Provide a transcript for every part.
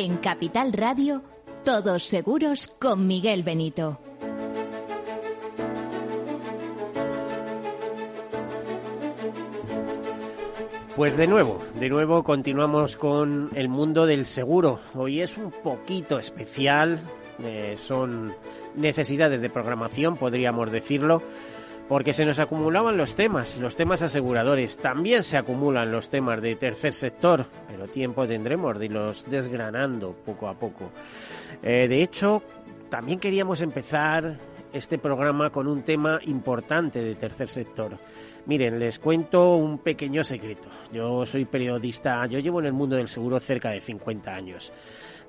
En Capital Radio, todos seguros con Miguel Benito. Pues de nuevo, de nuevo continuamos con el mundo del seguro. Hoy es un poquito especial, eh, son necesidades de programación, podríamos decirlo, porque se nos acumulaban los temas, los temas aseguradores. También se acumulan los temas de tercer sector, pero tiempo tendremos de irlos desgranando poco a poco. Eh, de hecho, también queríamos empezar este programa con un tema importante de tercer sector. Miren, les cuento un pequeño secreto. Yo soy periodista, yo llevo en el mundo del seguro cerca de 50 años.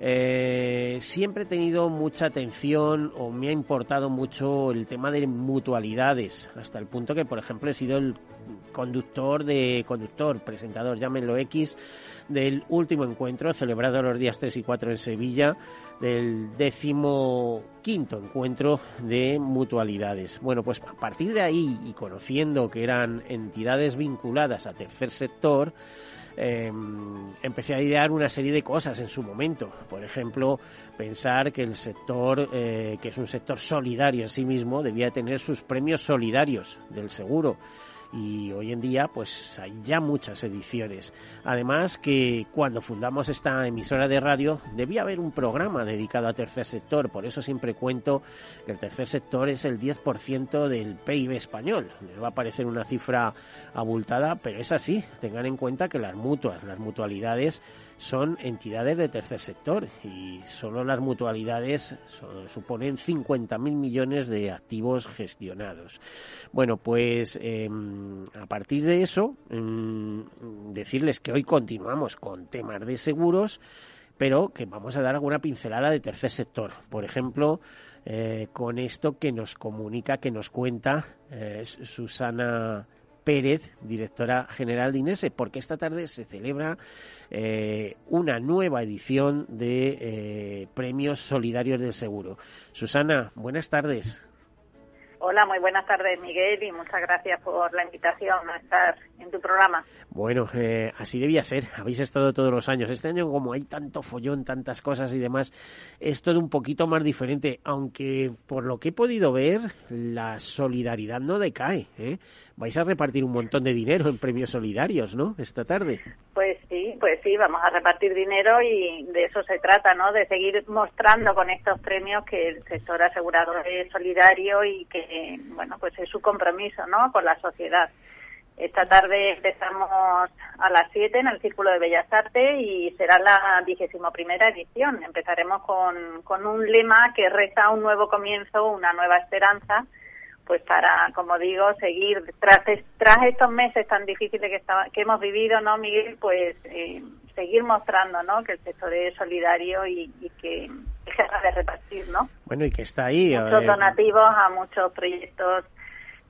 Eh, siempre he tenido mucha atención o me ha importado mucho el tema de mutualidades, hasta el punto que, por ejemplo, he sido el conductor de conductor, presentador, llámenlo X, del último encuentro celebrado los días 3 y 4 en Sevilla, del décimo quinto encuentro de mutualidades. Bueno, pues a partir de ahí y conociendo que eran entidades vinculadas a tercer sector, eh, empecé a idear una serie de cosas en su momento. Por ejemplo, pensar que el sector, eh, que es un sector solidario en sí mismo, debía tener sus premios solidarios del seguro y hoy en día pues hay ya muchas ediciones. Además que cuando fundamos esta emisora de radio debía haber un programa dedicado a tercer sector, por eso siempre cuento que el tercer sector es el 10% del PIB español. Va a parecer una cifra abultada, pero es así. Tengan en cuenta que las mutuas, las mutualidades son entidades de tercer sector y solo las mutualidades suponen 50.000 millones de activos gestionados. Bueno, pues em, a partir de eso, em, decirles que hoy continuamos con temas de seguros, pero que vamos a dar alguna pincelada de tercer sector. Por ejemplo, eh, con esto que nos comunica, que nos cuenta eh, Susana Pérez, directora general de INESE, porque esta tarde se celebra eh, una nueva edición de eh, Premios Solidarios del Seguro. Susana, buenas tardes. Hola, muy buenas tardes, Miguel, y muchas gracias por la invitación a estar en tu programa. Bueno, eh, así debía ser. Habéis estado todos los años. Este año, como hay tanto follón, tantas cosas y demás, es todo un poquito más diferente. Aunque, por lo que he podido ver, la solidaridad no decae. ¿eh? Vais a repartir un montón de dinero en premios solidarios, ¿no? Esta tarde. Pues sí, pues sí, vamos a repartir dinero y de eso se trata, ¿no? De seguir mostrando con estos premios que el sector asegurador es solidario y que, bueno, pues es su compromiso, ¿no? Con la sociedad. Esta tarde empezamos a las 7 en el Círculo de Bellas Artes y será la vigésimo primera edición. Empezaremos con, con un lema que reza un nuevo comienzo, una nueva esperanza, pues para, como digo, seguir tras, tras estos meses tan difíciles que, que hemos vivido, ¿no, Miguel? Pues eh, seguir mostrando, ¿no? Que el sector es solidario y, que deja de repartir, ¿no? Bueno, y que está ahí. Muchos donativos a muchos proyectos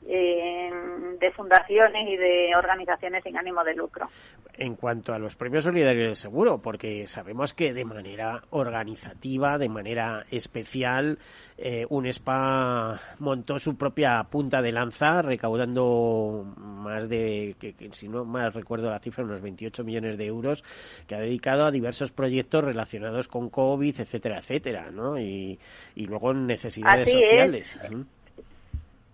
eh, de fundaciones y de organizaciones sin ánimo de lucro. En cuanto a los premios solidarios del seguro, porque sabemos que de manera organizativa, de manera especial, eh, UNESPA montó su propia punta de lanza, recaudando más de, que, si no más recuerdo la cifra, unos 28 millones de euros, que ha dedicado a diversos proyectos relacionados con COVID, etcétera, etcétera, ¿no? Y, y luego necesidades sociales.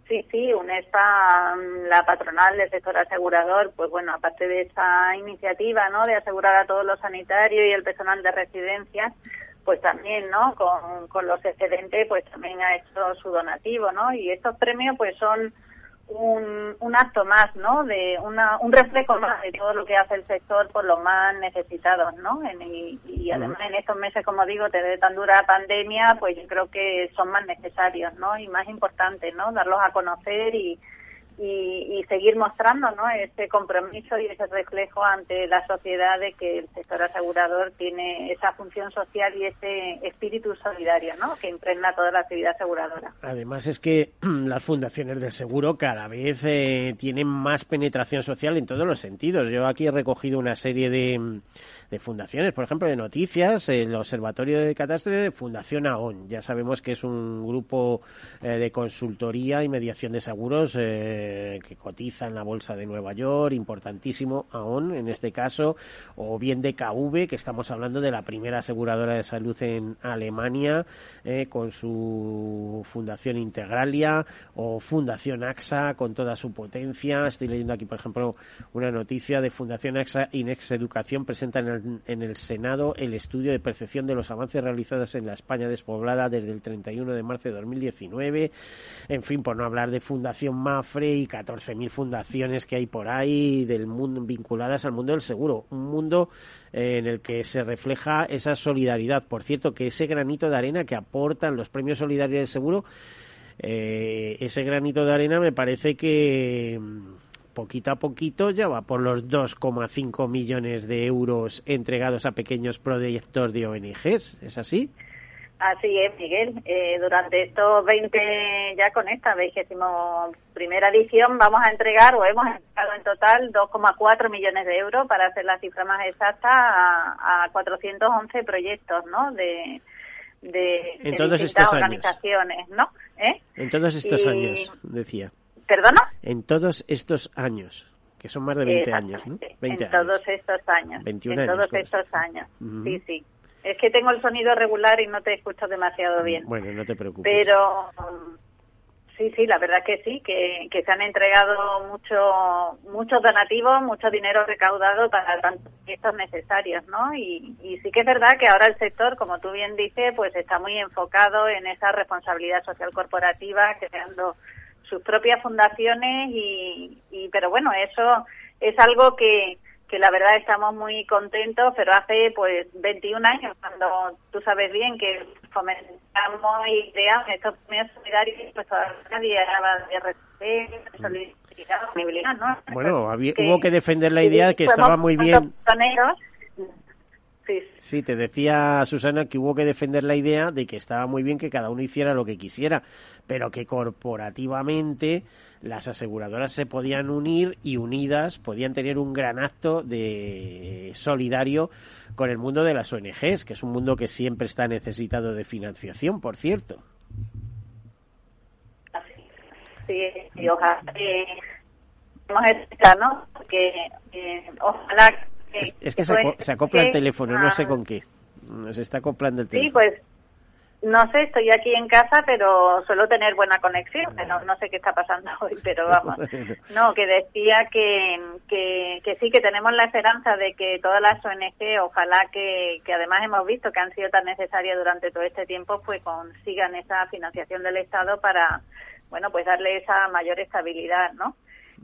Sí, sí, UNESPA, mm, la patronal del sector asegurador, pues bueno, aparte de esa iniciativa, ¿no?, de asegurar a todos los sanitarios y el personal de residencias, pues también, ¿no?, con, con los excedentes, pues también ha hecho su donativo, ¿no? Y estos premios, pues son un, un acto más, ¿no? De una, un reflejo más de todo lo que hace el sector por los más necesitados, ¿no? En, y, además en estos meses, como digo, de tan dura pandemia, pues yo creo que son más necesarios, ¿no? Y más importantes, ¿no? Darlos a conocer y, y, seguir mostrando ¿no? ese compromiso y ese reflejo ante la sociedad de que el sector asegurador tiene esa función social y ese espíritu solidario ¿no? que impregna toda la actividad aseguradora. Además es que las fundaciones del seguro cada vez eh, tienen más penetración social en todos los sentidos. Yo aquí he recogido una serie de fundaciones, por ejemplo, de noticias, el Observatorio de Catástrofe de Fundación AON. Ya sabemos que es un grupo eh, de consultoría y mediación de seguros eh, que cotiza en la bolsa de Nueva York, importantísimo aún en este caso, o bien de KV, que estamos hablando de la primera aseguradora de salud en Alemania, eh, con su Fundación Integralia, o Fundación AXA, con toda su potencia. Estoy leyendo aquí, por ejemplo, una noticia de Fundación AXA Inex Educación presenta en el, en el Senado el estudio de percepción de los avances realizados en la España despoblada desde el 31 de marzo de 2019. En fin, por no hablar de Fundación Mafre y 14.000 fundaciones que hay por ahí del mundo vinculadas al mundo del seguro. Un mundo eh, en el que se refleja esa solidaridad. Por cierto, que ese granito de arena que aportan los premios solidarios del seguro, eh, ese granito de arena me parece que poquito a poquito ya va por los 2,5 millones de euros entregados a pequeños proyectos de ONGs. ¿Es así? Así es, Miguel. Eh, durante estos 20, ya con esta vigésimo primera edición, vamos a entregar o hemos entregado en total 2,4 millones de euros para hacer la cifra más exacta a, a 411 proyectos, ¿no? De, de, en todos estos organizaciones, años. ¿no? ¿Eh? En todos estos años, decía. ¿Perdona? En todos estos años que son más de 20 años, ¿no? 20 en todos estos años. 21 en todos estos años. Sí, sí. Es que tengo el sonido regular y no te escucho demasiado bien. Bueno, no te preocupes. Pero sí, sí, la verdad que sí, que, que se han entregado mucho, muchos donativos, mucho dinero recaudado para tantos proyectos necesarios, ¿no? Y, y sí que es verdad que ahora el sector, como tú bien dices, pues está muy enfocado en esa responsabilidad social corporativa, creando sus propias fundaciones y, y pero bueno, eso es algo que, que la verdad estamos muy contentos, pero hace pues 21 años, cuando tú sabes bien que fomentamos y creamos estos premios solidarios, pues todavía nadie hablaba de RCP, solidaridad, ¿no? Bueno, hubo que defender la idea de que estaba muy bien. Sí. sí, te decía Susana que hubo que defender la idea de que estaba muy bien que cada uno hiciera lo que quisiera, pero que corporativamente las aseguradoras se podían unir y unidas podían tener un gran acto de solidario con el mundo de las ONGs, que es un mundo que siempre está necesitado de financiación, por cierto. Sí, y ojalá que ¿no? Que ojalá es, que se, acopla el teléfono, no sé con qué. Se está acoplando el teléfono. Sí, pues no sé, estoy aquí en casa, pero suelo tener buena conexión. No, no sé qué está pasando hoy, pero vamos. No, que decía que, que, que, sí, que tenemos la esperanza de que todas las ONG, ojalá que, que además hemos visto que han sido tan necesarias durante todo este tiempo, pues consigan esa financiación del Estado para, bueno, pues darle esa mayor estabilidad, ¿no?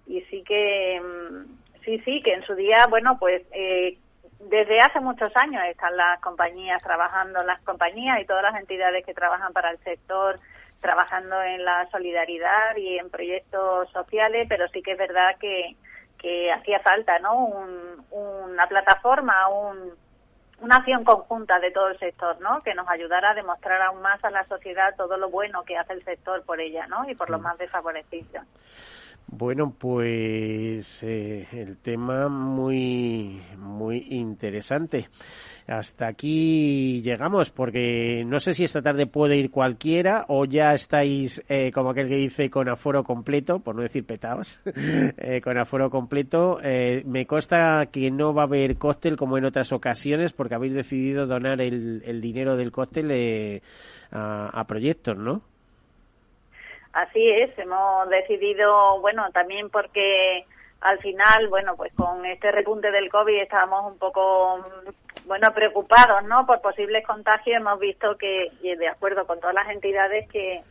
Y sí que, mm, sí, sí, que en su día, bueno, pues eh, desde hace muchos años están las compañías trabajando, las compañías y todas las entidades que trabajan para el sector trabajando en la solidaridad y en proyectos sociales, pero sí que es verdad que, que hacía falta ¿no? una plataforma, un, una acción conjunta de todo el sector, ¿no? Que nos ayudara a demostrar aún más a la sociedad todo lo bueno que hace el sector por ella, ¿no? Y por los mm. más desfavorecidos. Bueno, pues eh, el tema muy, muy interesante. Hasta aquí llegamos, porque no sé si esta tarde puede ir cualquiera o ya estáis, eh, como aquel que dice, con aforo completo, por no decir petados, eh, con aforo completo. me consta que no va a haber cóctel como en otras ocasiones, porque habéis decidido donar el, el dinero del cóctel a, a proyectos, ¿no? Así es, hemos decidido, bueno, también porque al final, bueno, pues con este repunte del COVID estábamos un poco, bueno, preocupados, ¿no? Por posibles contagios. Hemos visto que, y de acuerdo con todas las entidades que,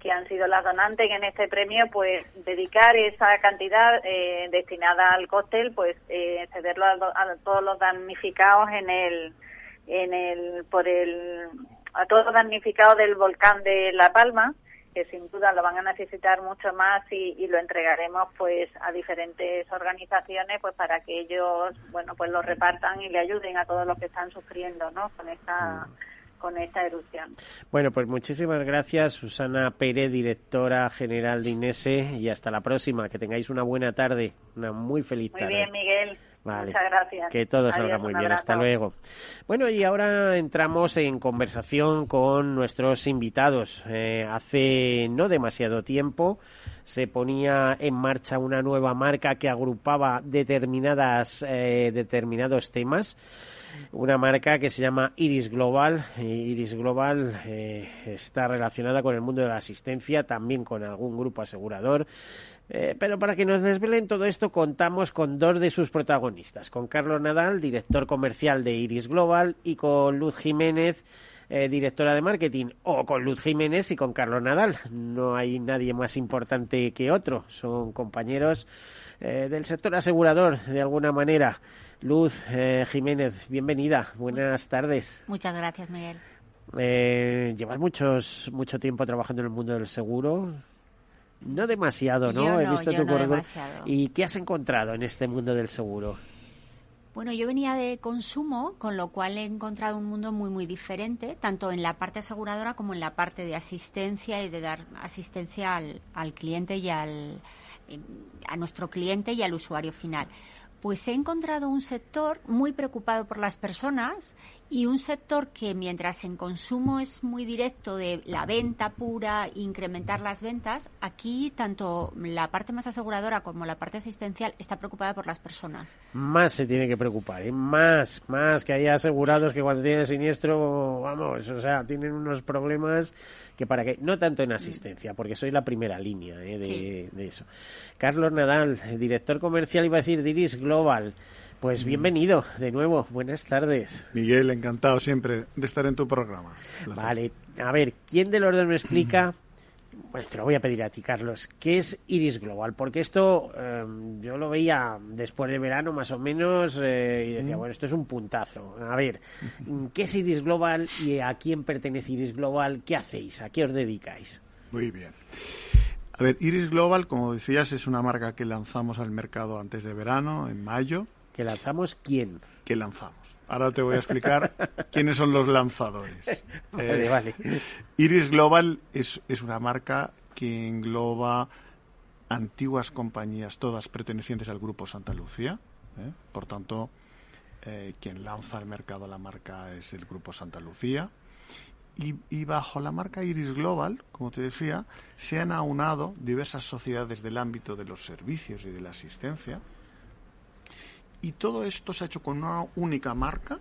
que han sido las donantes en este premio, pues dedicar esa cantidad eh, destinada al cóctel, pues eh, cederlo a, a, todos los damnificados en el, en el, por el, a todos los damnificados del volcán de La Palma que sin duda lo van a necesitar mucho más y, lo entregaremos pues a diferentes organizaciones pues para que ellos bueno pues lo repartan y le ayuden a todos los que están sufriendo no con esta mm. con esta erupción. Bueno, pues muchísimas gracias Susana Pérez, directora general de INESE y hasta la próxima, que tengáis una buena tarde, una muy feliz tarde. Muy bien, Miguel. Muchas gracias. Que todo salga muy bien. Hasta luego. Bueno, y ahora entramos en conversación con nuestros invitados. Eh, hace no demasiado tiempo se ponía en marcha una nueva marca que agrupaba determinadas, eh, determinados temas una marca que se llama Iris Global. Iris Global eh, está relacionada con el mundo de la asistencia, también con algún grupo asegurador. Eh, pero para que nos desvelen todo esto, contamos con dos de sus protagonistas, con Carlos Nadal, director comercial de Iris Global, y con Luz Jiménez, eh, directora de marketing, o con Luz Jiménez y con Carlos Nadal. No hay nadie más importante que otro, son compañeros del sector asegurador, de alguna manera. Luz eh, Jiménez, bienvenida. Buenas tardes. Muchas gracias, Miguel. Eh, llevas muchos, mucho tiempo trabajando en el mundo del seguro. No demasiado, ¿no? He visto tu no ¿Y qué has encontrado en este mundo del seguro? Bueno, yo venía de consumo, con lo cual he encontrado un mundo muy, muy diferente, tanto en la parte aseguradora como en la parte de asistencia y de dar asistencia al, al cliente y al, eh, a nuestro cliente y al usuario final pues he encontrado un sector muy preocupado por las personas y un sector que mientras en consumo es muy directo de la venta pura, incrementar las ventas, aquí tanto la parte más aseguradora como la parte asistencial está preocupada por las personas. Más se tiene que preocupar, ¿eh? más, más que haya asegurados que cuando tienen siniestro, vamos, o sea, tienen unos problemas que para que, no tanto en asistencia, porque soy la primera línea ¿eh? de, de, eso. Carlos Nadal, director comercial, iba a decir Diris Global. Pues bienvenido de nuevo, buenas tardes. Miguel, encantado siempre de estar en tu programa. Vale, a ver, ¿quién de los dos me explica? Bueno, te lo voy a pedir a ti, Carlos. ¿Qué es Iris Global? Porque esto em, yo lo veía después de verano más o menos eh, y decía, bueno, esto es un puntazo. A ver, ¿qué es Iris Global y a quién pertenece Iris Global? ¿Qué hacéis? ¿A qué os dedicáis? Muy bien. A ver, Iris Global, como decías, es una marca que lanzamos al mercado antes de verano, en mayo. ¿Que lanzamos quién? Que lanzamos. Ahora te voy a explicar quiénes son los lanzadores. vale, vale. Iris Global es, es una marca que engloba antiguas compañías, todas pertenecientes al grupo Santa Lucía. ¿eh? Por tanto, eh, quien lanza al mercado la marca es el grupo Santa Lucía. Y, y, bajo la marca Iris Global, como te decía, se han aunado diversas sociedades del ámbito de los servicios y de la asistencia, y todo esto se ha hecho con una única marca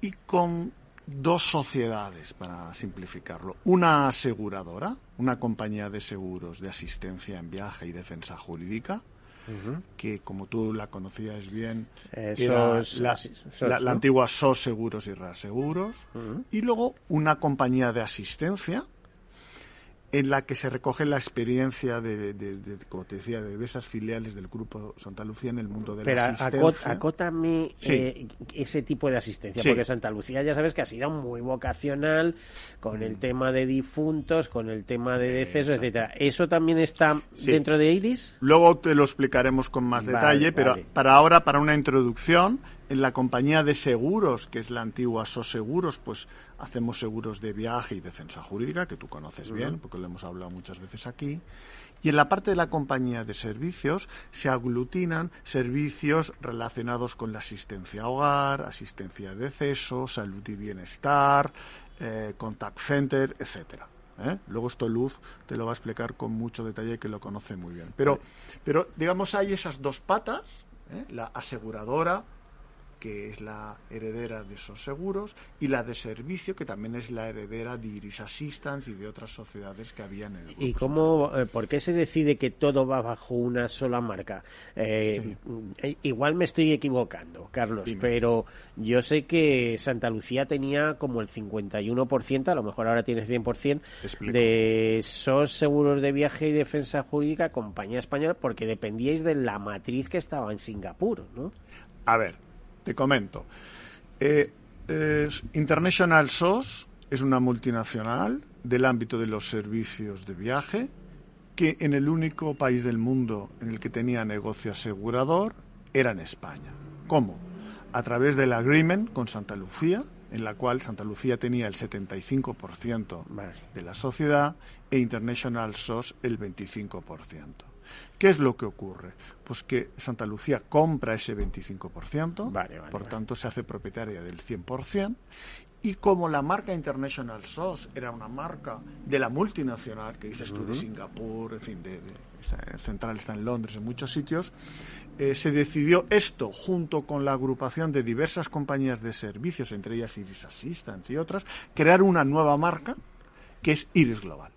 y con dos sociedades, para simplificarlo. Una aseguradora, una compañía de seguros de asistencia en viaje y defensa jurídica, que como tú la conocías bien, era la, antigua SOS Seguros y RAS Seguros, y luego una compañía de asistencia en la que se recoge la experiencia de, como te decía, de esas filiales del Grupo Santa Lucía en el mundo de la asistencia. Pero acótame eh, ese tipo de asistencia, porque Santa Lucía ya sabes que ha sido muy vocacional con el mm. tema de difuntos, con el tema de decesos, etcétera. ¿Eso también está dentro de Iris? Luego te lo explicaremos con más detalle, pero para ahora, para una introducción, en la compañía de seguros, que es la antigua Soseguros, pues hacemos seguros de viaje y defensa jurídica, que tú conoces bien, porque lo hemos hablado muchas veces aquí. Y en la parte de la compañía de servicios se aglutinan servicios relacionados con la asistencia a hogar, asistencia de deceso, salud y bienestar, eh, contact center, etcétera. ¿eh? Luego esto Luz te lo va a explicar con mucho detalle que lo conoce muy bien. Pero, pero digamos hay esas dos patas, ¿eh? la aseguradora que es la heredera de esos seguros, y la de servicio, que también es la heredera de Iris Assistance y de otras sociedades que habían en el grupo. ¿Y cómo, eh, por qué se decide que todo va bajo una sola marca? Eh, eh, igual me estoy equivocando, Carlos, pero yo sé que Santa Lucía tenía como el 51%, a lo mejor ahora tiene 100%, de esos seguros de viaje y defensa jurídica, compañía española, porque dependíais de la matriz que estaba en Singapur, ¿no? A ver, te comento. Eh, International SOS es una multinacional del ámbito de los servicios de viaje que en el único país del mundo en el que tenía negocio asegurador era en España. ¿Cómo? A través del agreement con Santa Lucía, en la cual Santa Lucía tenía el 75% de la sociedad e International SOS el 25%. ¿Qué es lo que ocurre? Pues que Santa Lucía compra ese 25%, Vale, vale, por vale. tanto se hace propietaria del 100%, y como la marca International SOS era una marca de la multinacional, que dices tú, de Singapur, en fin, de, de- está- el central está en Londres, en muchos sitios, eh, se decidió esto, junto con la agrupación de diversas compañías de servicios, entre ellas Iris Assistance y otras, crear una nueva marca que es Iris Global,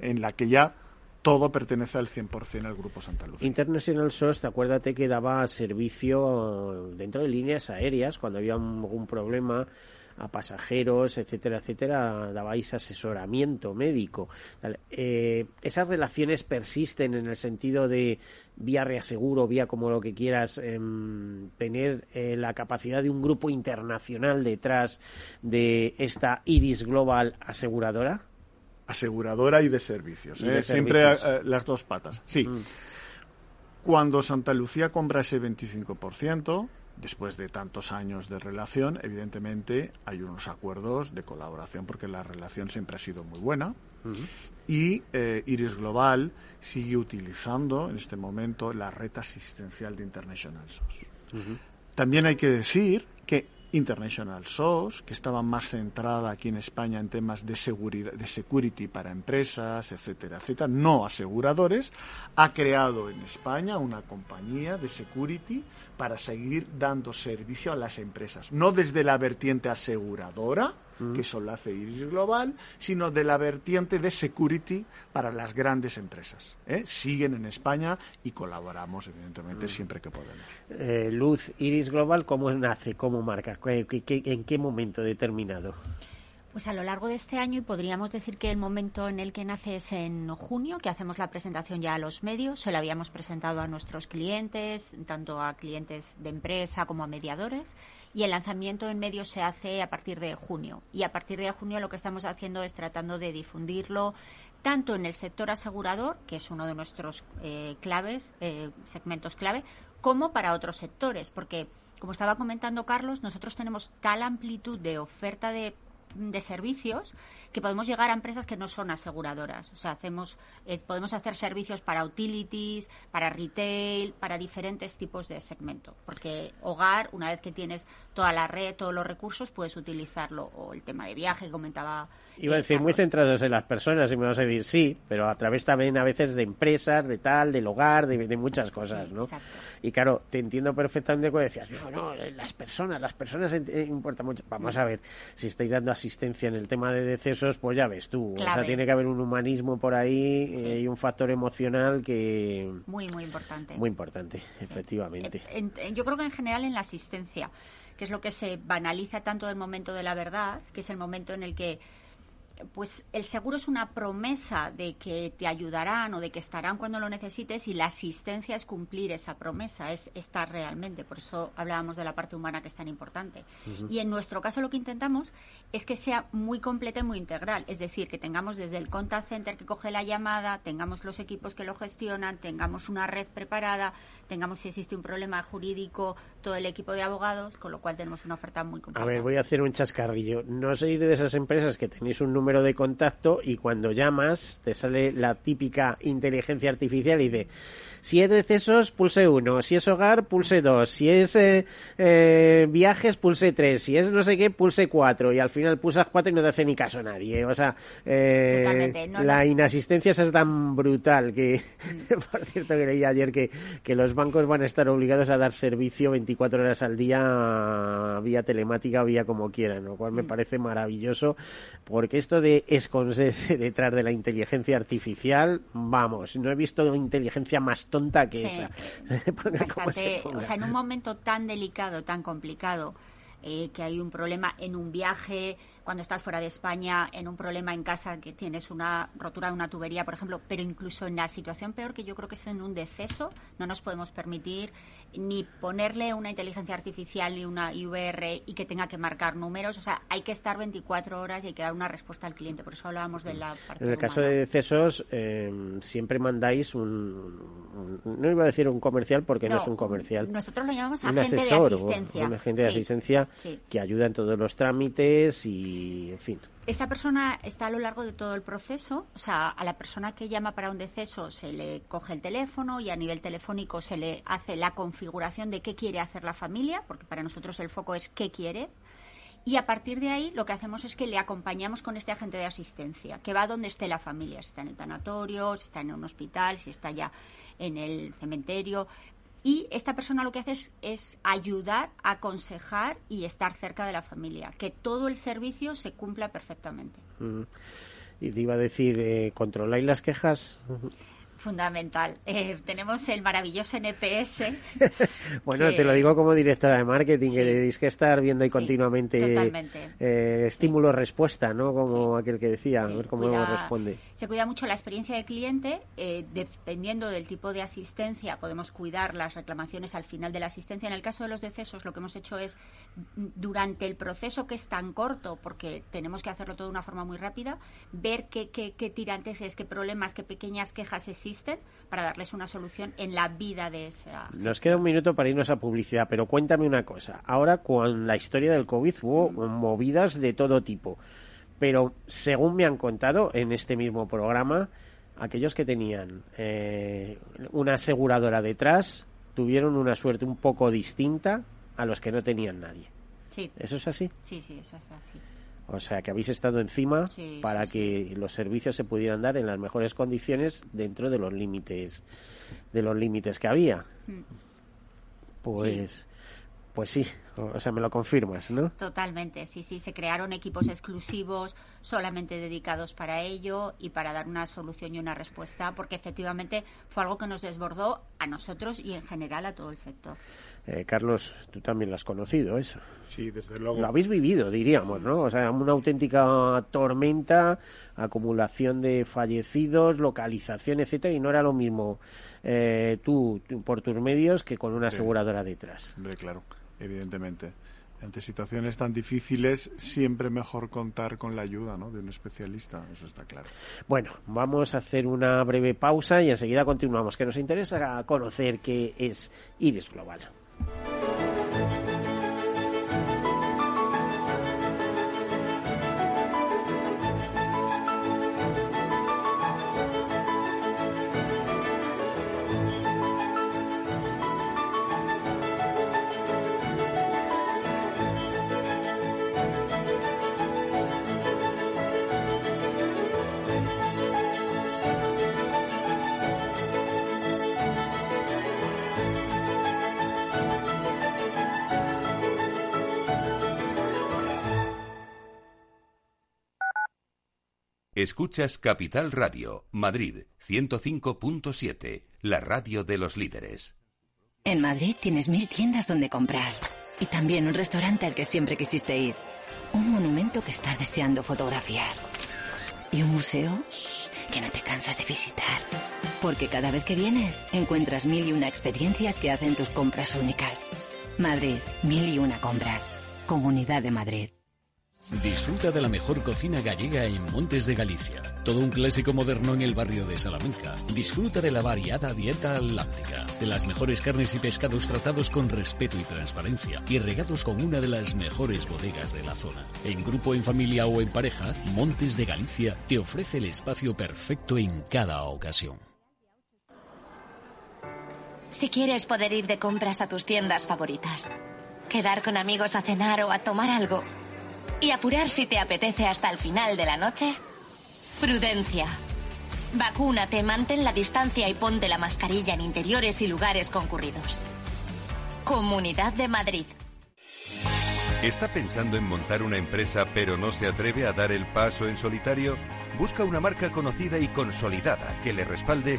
en la que ya todo pertenece al 100% al Grupo Santa Lucía. International SOS, acuérdate que daba servicio dentro de líneas aéreas cuando había algún problema a pasajeros, etcétera, etcétera, dabais asesoramiento médico. Eh, ¿Esas relaciones persisten en el sentido de vía reaseguro, vía como lo que quieras, em, tener eh, la capacidad de un grupo internacional detrás de esta Iris Global aseguradora? Aseguradora y de servicios. Y ¿eh? Siempre servicios. eh, las dos patas. Sí. Cuando Santa Lucía compra ese 25%, después de tantos años de relación, evidentemente hay unos acuerdos de colaboración porque la relación siempre ha sido muy buena. Y eh, Iris Global sigue utilizando en este momento la red asistencial de International SOS. También hay que decir que International SOS, que estaba más centrada aquí en España en temas de seguridad, de security para empresas, etcétera, etcétera, no aseguradores, ha creado en España una compañía de security para seguir dando servicio a las empresas, no desde la vertiente aseguradora, que eso lo hace Iris Global, sino de la vertiente de security para las grandes empresas. ¿eh? Siguen en España y colaboramos, evidentemente, siempre que podemos. Eh, Luz, Iris Global, ¿cómo nace? ¿Cómo marca? ¿Qué- qué- qué- ¿En qué momento determinado? Pues a lo largo de este año y podríamos decir que el momento en el que nace es en junio, que hacemos la presentación ya a los medios. Se lo habíamos presentado a nuestros clientes, tanto a clientes de empresa como a mediadores. Y el lanzamiento en medios se hace a partir de junio. Y a partir de junio lo que estamos haciendo es tratando de difundirlo tanto en el sector asegurador, que es uno de nuestros eh, claves, eh, segmentos clave, como para otros sectores. Porque, como estaba comentando Carlos, nosotros tenemos tal amplitud de oferta de de servicios que podemos llegar a empresas que no son aseguradoras. O sea, hacemos, eh, podemos hacer servicios para utilities, para retail, para diferentes tipos de segmento. Porque hogar, una vez que tienes toda la red, todos los recursos, puedes utilizarlo. O el tema de viaje que comentaba. Iba a eh, decir, muy centrados en las personas, y me vas a decir sí, pero a través también a veces de empresas, de tal, del hogar, de, de muchas cosas, Sí, ¿no? exacto. Y claro, te entiendo perfectamente cuando decías, no, no, las personas, las personas eh, importan mucho. Vamos a ver, si estáis dando asistencia en el tema de decesos, pues ya ves tú. O sea, tiene que haber un humanismo por ahí Sí. eh, y un factor emocional que... Muy, muy importante. Muy importante, efectivamente. Eh, en- en- yo creo que en general en la asistencia, que es lo que se banaliza tanto del momento de la verdad, que es el momento en el que pues el seguro es una promesa de que te ayudarán o de que estarán cuando lo necesites y la asistencia es cumplir esa promesa, es estar realmente. Por eso hablábamos de la parte humana que es tan importante. Y en nuestro caso lo que intentamos es que sea muy completa y muy integral. Es decir, que tengamos desde el contact center que coge la llamada, tengamos los equipos que lo gestionan, tengamos una red preparada, tengamos si existe un problema jurídico, todo el equipo de abogados, con lo cual tenemos una oferta muy A completa. ver, voy a hacer un chascarrillo. No sois de esas empresas que tenéis un número de contacto y cuando llamas te sale la típica inteligencia artificial y dice, si es decesos, pulse uno, si es hogar, pulse dos, si es eh, eh, viajes, pulse tres, si es no sé qué, pulse cuatro y al final pulsas cuatro y no te hace ni caso nadie. O sea, eh, no, la no. inasistencia esa es tan brutal que, Mm. por cierto, que leí ayer que, que los bancos van a estar obligados a dar servicio 24 horas al día vía telemática o vía como quieran, lo Mm. cual me parece maravilloso porque esto de esconderse detrás de la inteligencia artificial, vamos, no he visto inteligencia más tonta que Sí, esa. Se o sea, en un momento tan delicado, tan complicado, eh, que hay un problema en un viaje, cuando estás fuera de España, en un problema en casa que tienes una rotura de una tubería, por ejemplo, pero incluso en la situación peor que yo creo que es en un deceso, no nos podemos permitir ni ponerle una inteligencia artificial ni una IVR y que tenga que marcar números, o sea, hay que estar 24 horas y hay que dar una respuesta al cliente, por eso hablábamos de la parte En el caso de decesos, eh, siempre mandáis un, un- No iba a decir un comercial porque no, No, es un comercial. Nosotros lo llamamos agente asesor de o asistencia. un agente de asistencia sí. que ayuda en todos los trámites y y, en fin. Esa persona está a lo largo de todo el proceso, o sea, a la persona que llama para un deceso se le coge el teléfono y a nivel telefónico se le hace la configuración de qué quiere hacer la familia, porque para nosotros el foco es qué quiere. Y a partir de ahí lo que hacemos es que le acompañamos con este agente de asistencia, que va donde esté la familia, si está en el tanatorio, si está en un hospital, si está ya en el cementerio, y esta persona lo que hace es, ayudar, aconsejar y estar cerca de la familia, que todo el servicio se cumpla perfectamente. Y te iba a decir, eh, ¿controláis las quejas? Fundamental. Eh, tenemos el maravilloso NPS. bueno, te lo digo como directora de marketing, que tenéis que estar viendo ahí continuamente eh, estímulo-respuesta, ¿no? Como aquel que decía, a ver cómo responde. Se cuida mucho la experiencia del cliente, eh, dependiendo del tipo de asistencia, podemos cuidar las reclamaciones al final de la asistencia. En el caso de los decesos, lo que hemos hecho es, durante el proceso que es tan corto, porque tenemos que hacerlo todo de una forma muy rápida, ver qué, qué, qué tirantes es, qué problemas, qué pequeñas quejas existen para darles una solución en la vida de esa. Nos queda un minuto para irnos a publicidad, pero cuéntame una cosa. Ahora, con la historia del COVID hubo movidas de todo tipo, pero según me han contado en este mismo programa, aquellos que tenían eh, una aseguradora detrás tuvieron una suerte un poco distinta a los que no tenían nadie. Sí. ¿Eso es así? Sí, sí, eso es así. O sea, que habéis estado encima para que los servicios se pudieran dar en las mejores condiciones dentro de los límites de los límites que había. Mm. Pues pues sí, o sea, me lo confirmas, ¿no? Totalmente, sí, sí, se crearon equipos exclusivos solamente dedicados para ello y para dar una solución y una respuesta, porque efectivamente fue algo que nos desbordó a nosotros y en general a todo el sector. Eh, Carlos, tú también lo has conocido, eso. Sí, desde luego. Lo habéis vivido, diríamos, ¿no? O sea, una auténtica tormenta, acumulación de fallecidos, localización, etcétera, y no era lo mismo eh, tú, por tus medios que con una aseguradora detrás. Hombre, claro, evidentemente. Ante situaciones tan difíciles, siempre mejor contar con la ayuda ¿no? de un especialista, eso está claro. Bueno, vamos a hacer una breve pausa y enseguida continuamos, que nos interesa conocer qué es Iris Global. Música Escuchas Capital Radio, Madrid 105.7, la radio de los líderes. En Madrid tienes mil tiendas donde comprar y también un restaurante al que siempre quisiste ir. Un monumento que estás deseando fotografiar. Y un museo que no te cansas de visitar. Porque cada vez que vienes encuentras mil y una experiencias que hacen tus compras únicas. Madrid, mil y una compras. Comunidad de Madrid. Disfruta de la mejor cocina gallega en Montes de Galicia. Todo un clásico moderno en el barrio de Salamanca. Disfruta de la variada dieta atlántica, de las mejores carnes y pescados tratados con respeto y transparencia y regados con una de las mejores bodegas de la zona. En grupo, en familia o en pareja, Montes de Galicia te ofrece el espacio perfecto en cada ocasión. Si quieres poder ir de compras a tus tiendas favoritas, quedar con amigos a cenar o a tomar algo, y apurar si te apetece hasta el final de la noche? Prudencia. Vacúnate, mantén la distancia y ponte la mascarilla en interiores y lugares concurridos. Comunidad de Madrid. ¿Está pensando en montar una empresa pero no se atreve a dar el paso en solitario? Busca una marca conocida y consolidada que le respalde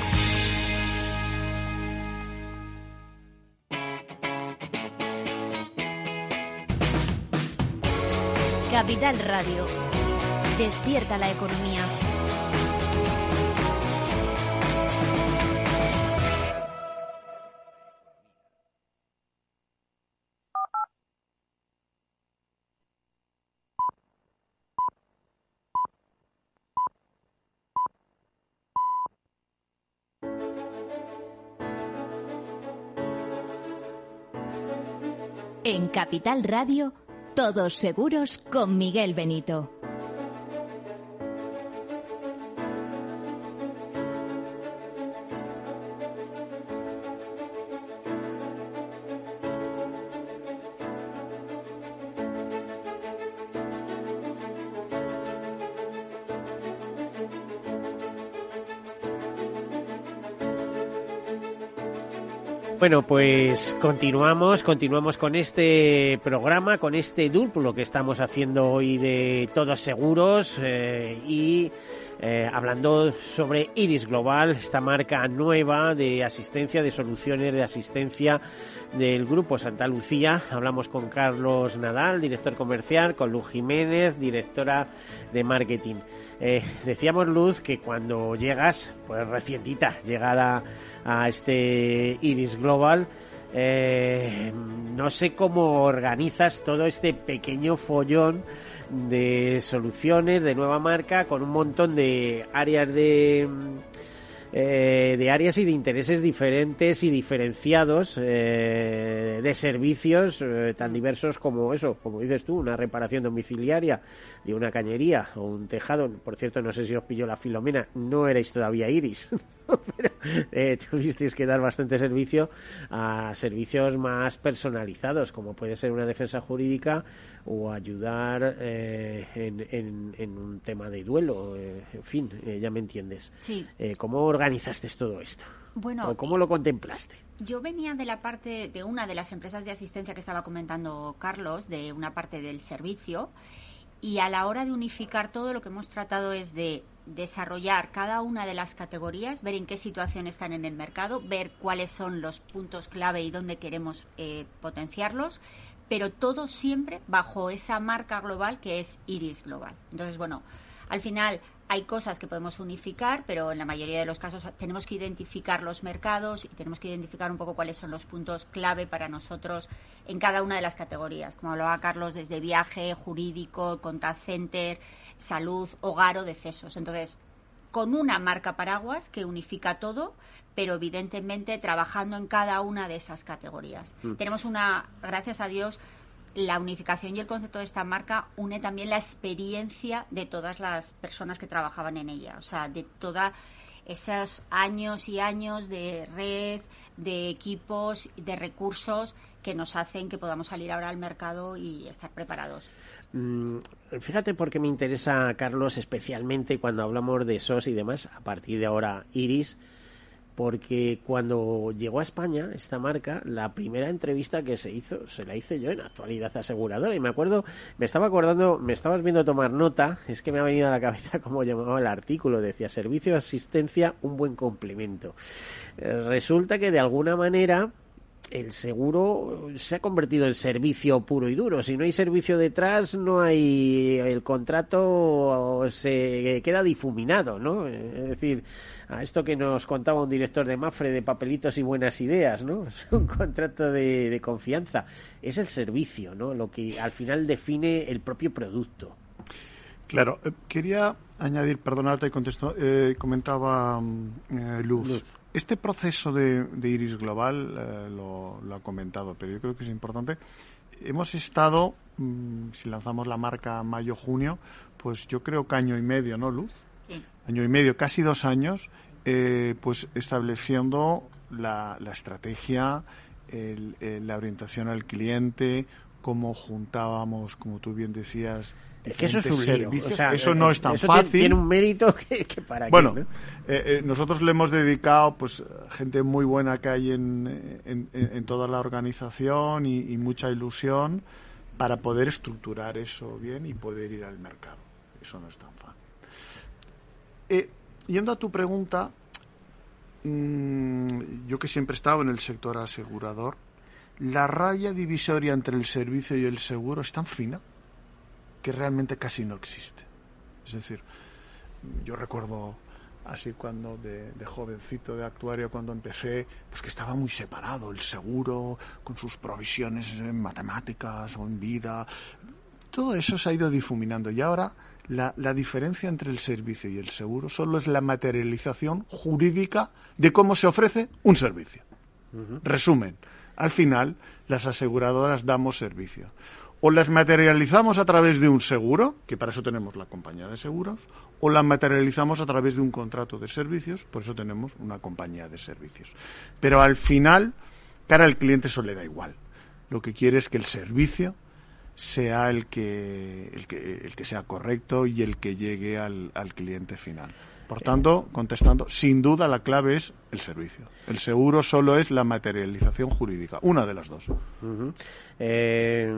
Capital Radio. Despierta la economía. En Capital Radio, todos seguros con Miguel Benito. Bueno, pues continuamos, continuamos con este programa, con este dúplo que estamos haciendo hoy de Todos Seguros eh, y eh, hablando sobre Iris Global, esta marca nueva de asistencia, de soluciones de asistencia del Grupo Santa Lucía. Hablamos con Carlos Nadal, director comercial, con Luz Jiménez, directora de marketing. Eh, decíamos, Luz, que cuando llegas, pues recientita, llegada a este Iris Global, eh, no sé cómo organizas todo este pequeño follón de soluciones de nueva marca con un montón de áreas de eh, de áreas y de intereses diferentes y diferenciados eh, de servicios eh, tan diversos como eso, como dices tú, una reparación domiciliaria de una cañería o un tejado. Por cierto, no sé si os pilló la filomena, no erais todavía iris. pero eh, tuvisteis que dar bastante servicio a servicios más personalizados, como puede ser una defensa jurídica o ayudar eh, en, en, un tema de duelo. Eh, en fin, eh, ya me entiendes. Sí. Eh, ¿Cómo organizaste todo esto? Bueno, ¿O ¿Cómo lo contemplaste? Yo venía de la parte de una de las empresas de asistencia que estaba comentando Carlos, de una parte del servicio, y a la hora de unificar todo lo que hemos tratado es de desarrollar cada una de las categorías, ver en qué situación están en el mercado, ver cuáles son los puntos clave y dónde queremos eh, potenciarlos, pero todo siempre bajo esa marca global que es Iris Global. Entonces, bueno, al final hay cosas que podemos unificar, pero en la mayoría de los casos tenemos que identificar los mercados y tenemos que identificar un poco cuáles son los puntos clave para nosotros en cada una de las categorías. Como hablaba Carlos, desde viaje, jurídico, contact center, salud, hogar o decesos. Entonces, con una marca paraguas que unifica todo, pero evidentemente trabajando en cada una de esas categorías. Mm. Tenemos una, gracias a Dios, la unificación y el concepto de esta marca une también la experiencia de todas las personas que trabajaban en ella, o sea, de toda esos años y años de red, de equipos, de recursos que nos hacen que podamos salir ahora al mercado y estar preparados. Mm, Fíjate por qué me interesa, Carlos, especialmente cuando hablamos de SOS y demás, a partir de ahora Iris, porque cuando llegó a España esta marca, la primera entrevista que se hizo, se la hice yo en actualidad aseguradora. Y me acuerdo, me estaba acordando, me estabas viendo tomar nota, es que me ha venido a la cabeza cómo llamaba el artículo, decía servicio de asistencia, un buen complemento. Eh, resulta que de alguna manera el seguro se ha convertido en servicio puro y duro. Si no hay servicio detrás, no hay el contrato se queda difuminado, ¿no? Es decir, a esto que nos contaba un director de Mafre de papelitos y buenas ideas, ¿no? Es un contrato de, de confianza. Es el servicio, ¿no? Lo que al final define el propio producto. Claro, eh, quería añadir, perdonarte, contesto, eh, comentaba eh, Luz. Luz. Este proceso de, de Iris Global eh, lo, lo, ha comentado, pero yo creo que es importante. Hemos estado, mmm, si lanzamos la marca mayo-junio, pues yo creo que año y medio, ¿no, Luz? Sí. Año y medio, casi dos años, eh, pues estableciendo la, la estrategia, el, el, la orientación al cliente, cómo juntábamos, como tú bien decías, que eso es un servicios. O sea, eso no es tan eso fácil. Tiene un mérito que, que para Bueno, qué, ¿no? eh, eh, nosotros le hemos dedicado pues gente muy buena que hay en, en, en toda la organización y, y, mucha ilusión para poder estructurar eso bien y poder ir al mercado. Eso no es tan fácil. Eh, yendo a tu pregunta, mmm, yo que siempre he estado en el sector asegurador, la raya divisoria entre el servicio y el seguro es tan fina que realmente casi no existe. Es decir, yo recuerdo así cuando de, de, jovencito de actuario cuando empecé, pues que estaba muy separado el seguro con sus provisiones en matemáticas o en vida. Todo eso se ha ido difuminando y ahora la, la diferencia entre el servicio y el seguro solo es la materialización jurídica de cómo se ofrece un servicio. Uh -huh. Resumen, Al final, las aseguradoras damos servicio. O las materializamos a través de un seguro, que para eso tenemos la compañía de seguros, o las materializamos a través de un contrato de servicios, por eso tenemos una compañía de servicios. Pero al final, cara al cliente eso le da igual. Lo que quiere es que el servicio sea el que, el que, sea correcto y el que llegue al cliente final. Por tanto, contestando, sin duda la clave es el servicio. El seguro solo es la materialización jurídica, una de las dos. Eh,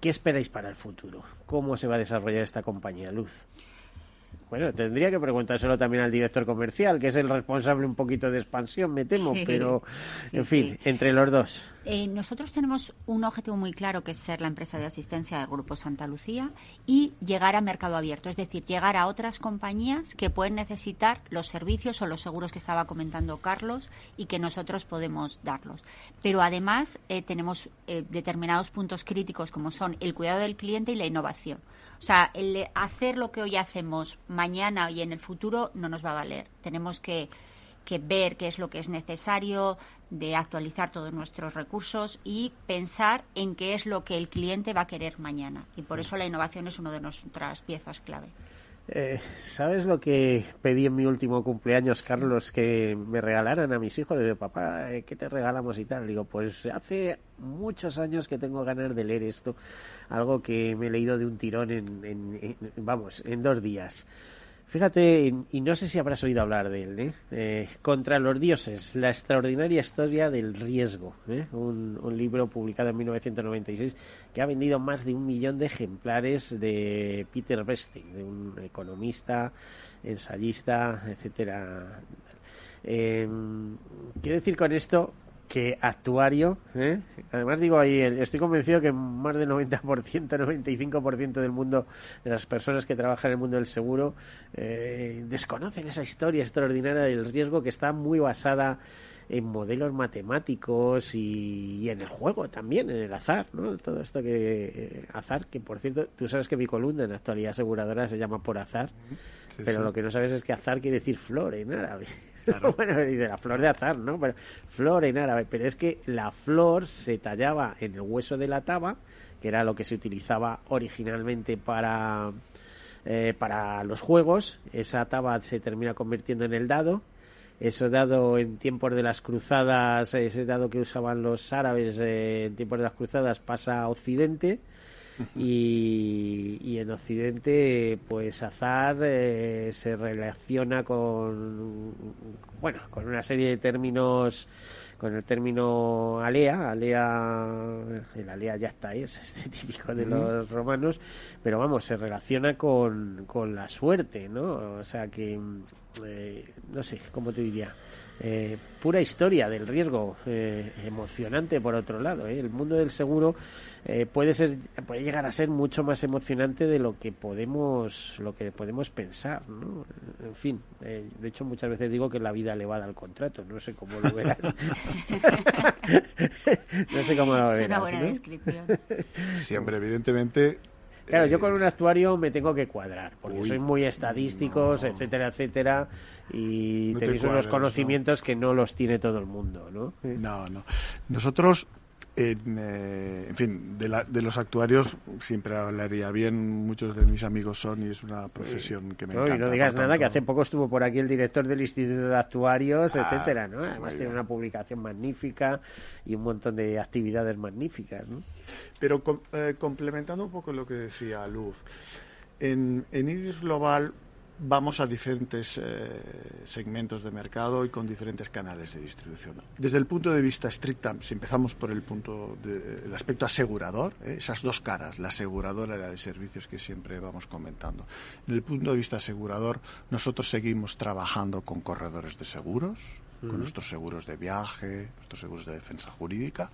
¿Qué esperáis para el futuro? ¿Cómo se va a desarrollar esta compañía Luz? Bueno, tendría que preguntárselo también al director comercial, que es el responsable un poquito de expansión, me temo, pero en fin, entre los dos. Eh, nosotros tenemos un objetivo muy claro, que es ser la empresa de asistencia del Grupo Santa Lucía y llegar a mercado abierto, es decir, llegar a otras compañías que pueden necesitar los servicios o los seguros que estaba comentando Carlos y que nosotros podemos darlos. Pero además eh, tenemos eh, determinados puntos críticos como son el cuidado del cliente y la innovación. O sea, el hacer lo que hoy hacemos mañana y en el futuro no nos va a valer. Tenemos que, ver qué es lo que es necesario, de actualizar todos nuestros recursos y pensar en qué es lo que el cliente va a querer mañana. Y por eso la innovación es una de nuestras piezas clave. Eh, ¿Sabes lo que pedí en mi último cumpleaños, Carlos? Que me regalaran a mis hijos. Le digo, papá, eh, ¿qué te regalamos y tal? Digo, pues hace muchos años que tengo ganas de leer esto. Algo que me he leído de un tirón en vamos, en dos días. Fíjate, y no sé si habrás oído hablar de él, ¿eh? ¿eh? Contra los dioses, la extraordinaria historia del riesgo, ¿eh? un, libro publicado en 1996 que ha vendido más de un millón de ejemplares de Peter Beste, de un economista, ensayista, etcétera. Eh, quiero decir con esto que actuario, ¿eh? además digo ahí, estoy convencido que más del 90%, 95% del mundo, de las personas que trabajan en el mundo del seguro, eh, desconocen esa historia extraordinaria del riesgo que está muy basada en modelos matemáticos y, en el juego también, en el azar, ¿no? Todo esto que eh, azar, que por cierto, tú sabes que mi columna en la actualidad aseguradora se llama por azar, pero lo que no sabes es que azar quiere decir flor en árabe. bueno, dice la flor de azar, ¿no? Pero, flor en árabe, pero es que la flor se tallaba en el hueso de la taba, que era lo que se utilizaba originalmente para, eh, para los juegos. Esa taba se termina convirtiendo en el dado. Eso dado en tiempos de las cruzadas, ese dado que usaban los árabes eh, en tiempos de las cruzadas pasa a Occidente y, en Occidente pues azar eh, se relaciona con bueno con una serie de términos con el término alea. Alea el alea ya está ahí es este típico de los romanos pero vamos se relaciona con, con la suerte no o sea que eh, no sé cómo te diría eh, pura historia del riesgo eh, emocionante por otro lado ¿eh? el mundo del seguro puede ser puede llegar a ser mucho más emocionante de lo que podemos lo que podemos pensar ¿no? en fin de hecho muchas veces digo que la vida le va al contrato no sé cómo lo verás. No sé cómo lo verás es una buena descripción. Siempre evidentemente Claro, yo con un actuario me tengo que cuadrar, porque soy muy estadísticos, etcétera, etcétera, y tenéis unos conocimientos que no los tiene todo el mundo, ¿no? No, no. Nosotros eh, en, fin, de, de, los actuarios siempre hablaría bien. Muchos de mis amigos son y es una profesión que me encanta. Y no digas nada, que hace poco estuvo por aquí el director del Instituto de Actuarios, ah, etcétera, ¿no? Además tiene una publicación magnífica y un montón de actividades magníficas, ¿no? Pero eh, complementando un poco lo que decía Luz, en, en Iris Global vamos a diferentes eh, segmentos de mercado y con diferentes canales de distribución. Desde el punto de vista estricta, si empezamos por el punto del aspecto asegurador, eh, esas dos caras, la aseguradora y la de servicios que siempre vamos comentando. En el punto de vista asegurador, nosotros seguimos trabajando con corredores de seguros, con nuestros seguros de viaje, nuestros seguros de defensa jurídica.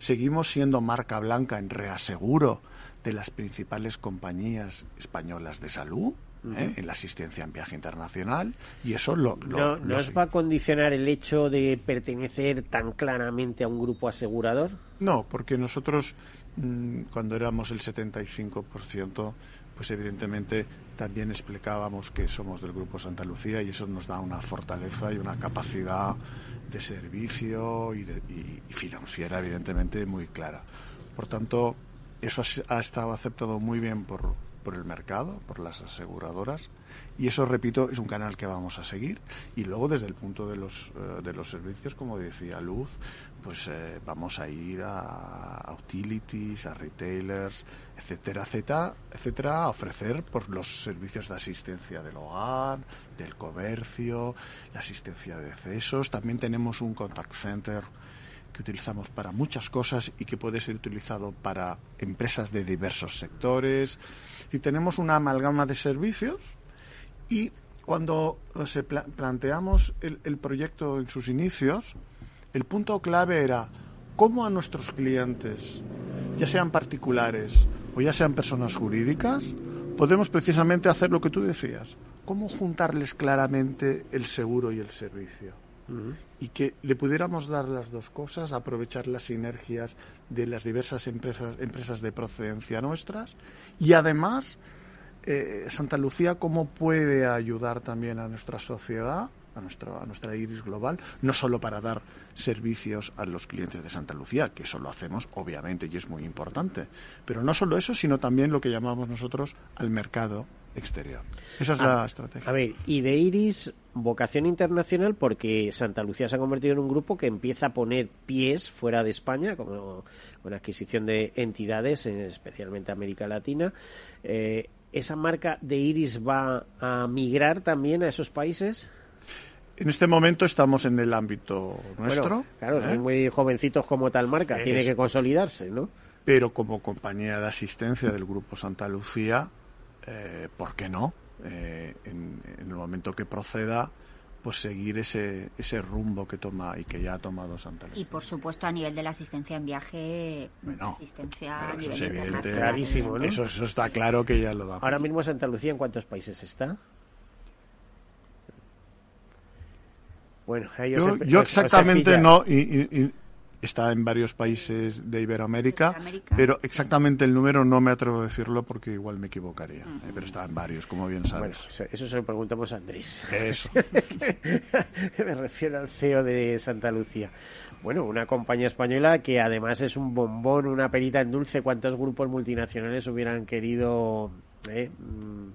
Seguimos siendo marca blanca en reaseguro de las principales compañías españolas de salud ¿eh? en la asistencia en viaje internacional y eso lo, no, os va a condicionar el hecho de pertenecer tan claramente a un grupo asegurador no porque nosotros mm, cuando éramos el 75% pues evidentemente también explicábamos que somos del grupo Santa Lucía y eso nos da una fortaleza y una capacidad de servicio y, y financiera, evidentemente, muy clara. Por tanto, eso ha estado aceptado muy bien por, por el mercado, por las aseguradoras. Y eso, repito, es un canal que vamos a seguir. Y luego, desde el punto de los, eh, de los servicios, como decía Luz, pues eh, vamos a ir a, utilities, a retailers, etcétera, etcétera, etcétera, a ofrecer por los servicios de asistencia del hogar, del comercio, la asistencia de accesos. También tenemos un contact center que utilizamos para muchas cosas y que puede ser utilizado para empresas de diversos sectores. Y tenemos una amalgama de servicios y cuando se planteamos el, el proyecto en sus inicios, el punto clave era cómo a nuestros clientes, ya sean particulares o ya sean personas jurídicas, podemos precisamente hacer lo que tú decías, cómo juntarles claramente el seguro y el servicio y que le pudiéramos dar las dos cosas, aprovechar las sinergias de las diversas empresas, empresas de procedencia nuestras y además eh, Santa Lucía cómo puede ayudar también a nuestra sociedad a, nuestro, a nuestra iris global, no solo para dar servicios a los clientes de Santa Lucía, que eso lo hacemos obviamente y es muy importante, pero no solo eso, sino también lo que llamamos nosotros al mercado exterior. Esa es la estrategia. A ver, y de Iris, vocación internacional porque Santa Lucía se ha convertido en un grupo que empieza a poner pies fuera de España, como con adquisición de entidades, especialmente América Latina. Eh, ¿Esa marca de Iris va a migrar también a esos países? En este momento estamos en el ámbito nuestro. claro, ¿eh? muy jovencitos como tal marca, tiene que consolidarse, ¿no? Pero como compañía de asistencia del Grupo Santa Lucía, eh, ¿por qué no? Eh, en, el momento que proceda, pues seguir ese, ese rumbo que toma y que ya ha tomado Santa Lucía. Y por supuesto a nivel de la asistencia en viaje, asistencia eso es evidente, clarísimo, eso, eso está claro que ya lo da. Ahora mismo Santa Lucía, ¿en cuántos países está? Bueno, yo, exactamente no, y, está en varios países de Iberoamérica, pero exactamente el número no me atrevo a decirlo porque igual me equivocaría. Eh, pero está en varios, como bien sabes. Bueno, eso se lo preguntamos a Andrés. Eso. me refiero al CEO de Santa Lucía. Bueno, una compañía española que además es un bombón, una perita en dulce. ¿Cuántos grupos multinacionales hubieran querido eh, mm,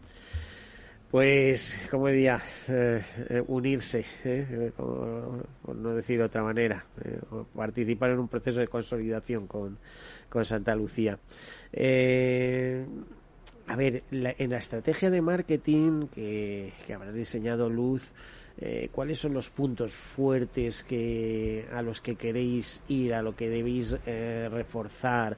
pues, como diría, eh, eh, unirse, eh, por no decir de otra manera, participar en un proceso de consolidación con, Santa Lucía. a ver, en la estrategia de marketing que, que habrá diseñado Luz, ¿cuáles son los puntos fuertes que a los que queréis ir, a lo que debéis reforzar?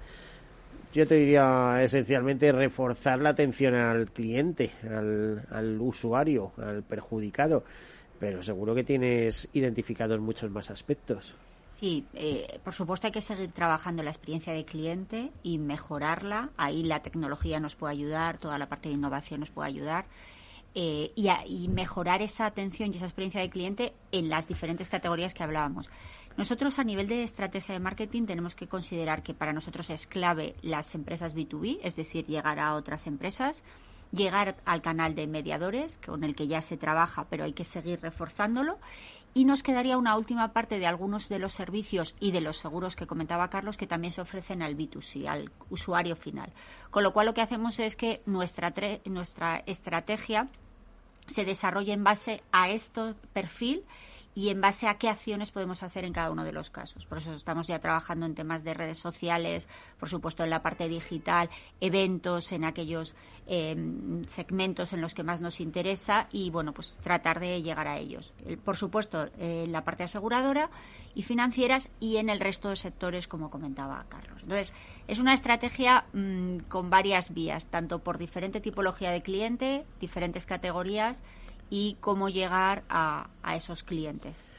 Yo te diría esencialmente reforzar la atención al cliente, al, usuario, al perjudicado, pero seguro que tienes identificados muchos más aspectos. Sí, eh, por supuesto hay que seguir trabajando la experiencia de cliente y mejorarla. Ahí la tecnología nos puede ayudar, toda la parte de innovación nos puede ayudar. Eh, y, y, mejorar esa atención y esa experiencia de cliente en las diferentes categorías que hablábamos. Nosotros a nivel de estrategia de marketing tenemos que considerar que para nosotros es clave las empresas B2B, es decir, llegar a otras empresas, llegar al canal de mediadores con el que ya se trabaja, pero hay que seguir reforzándolo. Y nos quedaría una última parte de algunos de los servicios y de los seguros que comentaba Carlos que también se ofrecen al B2C, al usuario final. Con lo cual lo que hacemos es que nuestra, nuestra estrategia se desarrolle en base a este perfil y en base a qué acciones podemos hacer en cada uno de los casos. Por eso estamos ya trabajando en temas de redes sociales, por supuesto en la parte digital, eventos en aquellos em, segmentos en los que más nos interesa y bueno, pues tratar de llegar a ellos. por supuesto, en la parte aseguradora y financieras y en el resto de sectores, como comentaba Carlos. Entonces, es una estrategia mm, con varias vías, tanto por diferente tipología de cliente, diferentes categorías y cómo llegar a, esos clientes.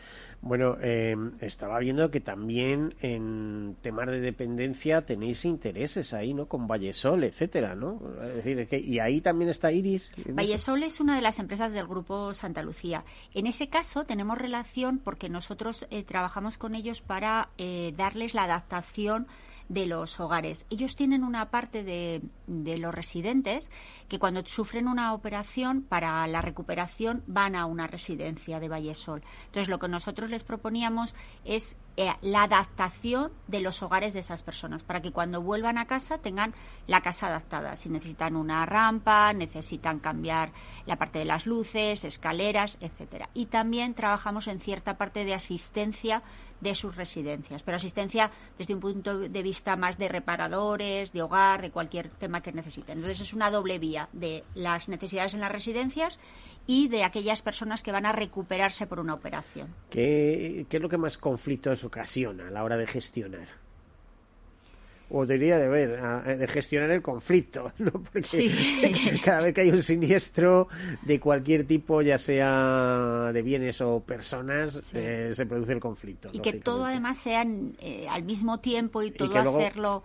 Bueno, eh, estaba viendo que también en temas de dependencia tenéis intereses ahí, ¿no? Con Vallesol, etcétera, ¿no? Es decir, que, y ahí también está Iris. Vallesol es una de las empresas del grupo Santa Lucía. En ese caso tenemos relación porque nosotros eh, trabajamos con ellos para eh, darles la adaptación de los hogares. Ellos tienen una parte de, de los residentes que cuando sufren una operación para la recuperación van a una residencia de Vallesol. Entonces, lo que nosotros les proponíamos es eh, la adaptación de los hogares de esas personas para que cuando vuelvan a casa tengan la casa adaptada. Si necesitan una rampa, necesitan cambiar la parte de las luces, escaleras, etcétera. Y también trabajamos en cierta parte de asistencia de sus residencias, pero asistencia desde un punto de vista más de reparadores, de hogar, de cualquier tema que necesiten. Entonces es una doble vía de las necesidades en las residencias y de aquellas personas que van a recuperarse por una operación. ¿Qué, es lo que más conflictos ocasiona a la hora de gestionar? O debería de ver, de gestionar el conflicto, ¿no? Porque cada vez que hay un siniestro de cualquier tipo, ya sea de bienes o personas, eh, se produce el conflicto. Y que todo además sea eh, al mismo tiempo y todo hacerlo...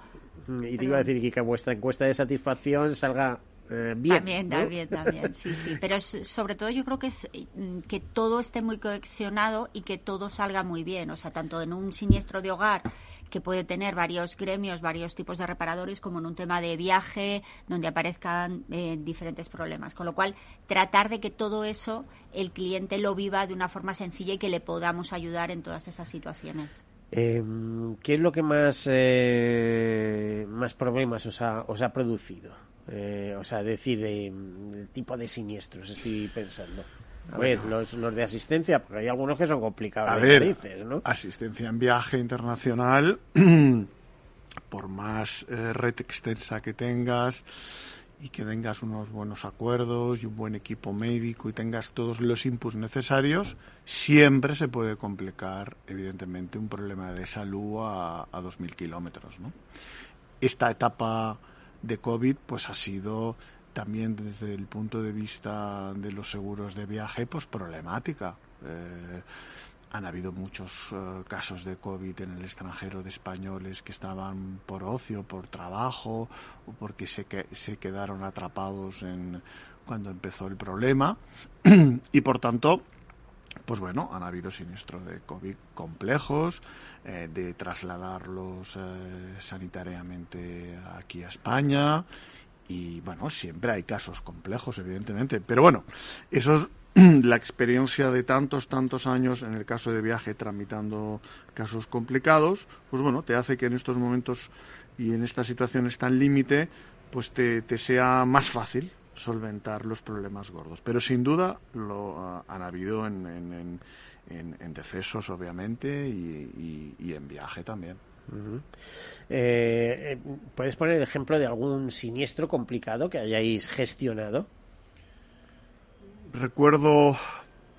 Y te iba a decir que vuestra encuesta de satisfacción salga eh, bien. También, también, también, sí, sí. Pero sobre todo yo creo que es mm, que todo esté muy cohesionado y que todo salga muy bien. O sea, tanto en un siniestro de hogar que puede tener varios gremios, varios tipos de reparadores, como en un tema de viaje, donde aparezcan eh, diferentes problemas. Con lo cual, tratar de que todo eso el cliente lo viva de una forma sencilla y que le podamos ayudar en todas esas situaciones. Em, ¿Qué es lo que más, eh, más problemas os ha, os ha producido? Eh, o sea, decir, de, tipo de siniestros, estoy pensando. A ver, los, los, de asistencia, porque hay algunos que son complicados. A ver, asistencia en viaje internacional, por más eh, red extensa que tengas y que tengas unos buenos acuerdos y un buen equipo médico y tengas todos los inputs necesarios, siempre se puede complicar, evidentemente, un problema de salud a, a 2.000 kilómetros. ¿no? Esta etapa de COVID, pues ha sido también desde el punto de vista de los seguros de viaje, pues problemática. Eh, han habido muchos eh, casos de COVID en el extranjero de españoles que estaban por ocio, por trabajo o porque se, que, se quedaron atrapados en cuando empezó el problema y por tanto pues bueno, han habido siniestros de COVID complejos, eh, de trasladarlos sanitariamente aquí a España. Y bueno, siempre hay casos complejos, evidentemente, pero bueno, eso es la experiencia de tantos, tantos años en el caso de viaje tramitando casos complicados, pues bueno, te hace que en estos momentos y en estas situaciones tan límite, pues te, sea más fácil solventar los problemas gordos. Pero sin duda lo ah, han habido en, en, decesos, obviamente, y en viaje también. Eh, eh, ¿Puedes poner el ejemplo de algún siniestro complicado que hayáis gestionado? Recuerdo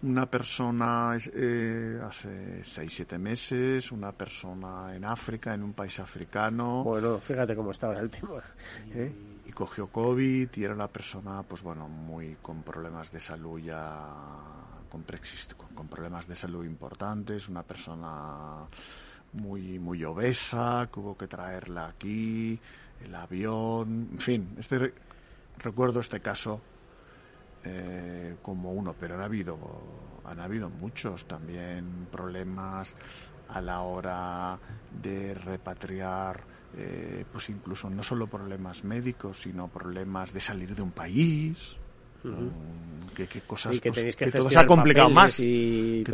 una persona eh, hace seis, siete meses, una persona en África, en un país africano. Bueno, fíjate cómo estaba el tema. Y, cogió COVID y era una persona, pues bueno, muy con problemas de salud ya, con, con problemas de salud importantes, una persona muy, muy obesa, que hubo que traerla aquí, el avión, en fin, este, recuerdo este caso eh, como uno, pero han habido, han habido muchos también problemas a la hora de repatriar, eh, pues incluso no solo problemas médicos, sino problemas de salir de un país. que, cosas que, pues, que, todo se ha complicado más y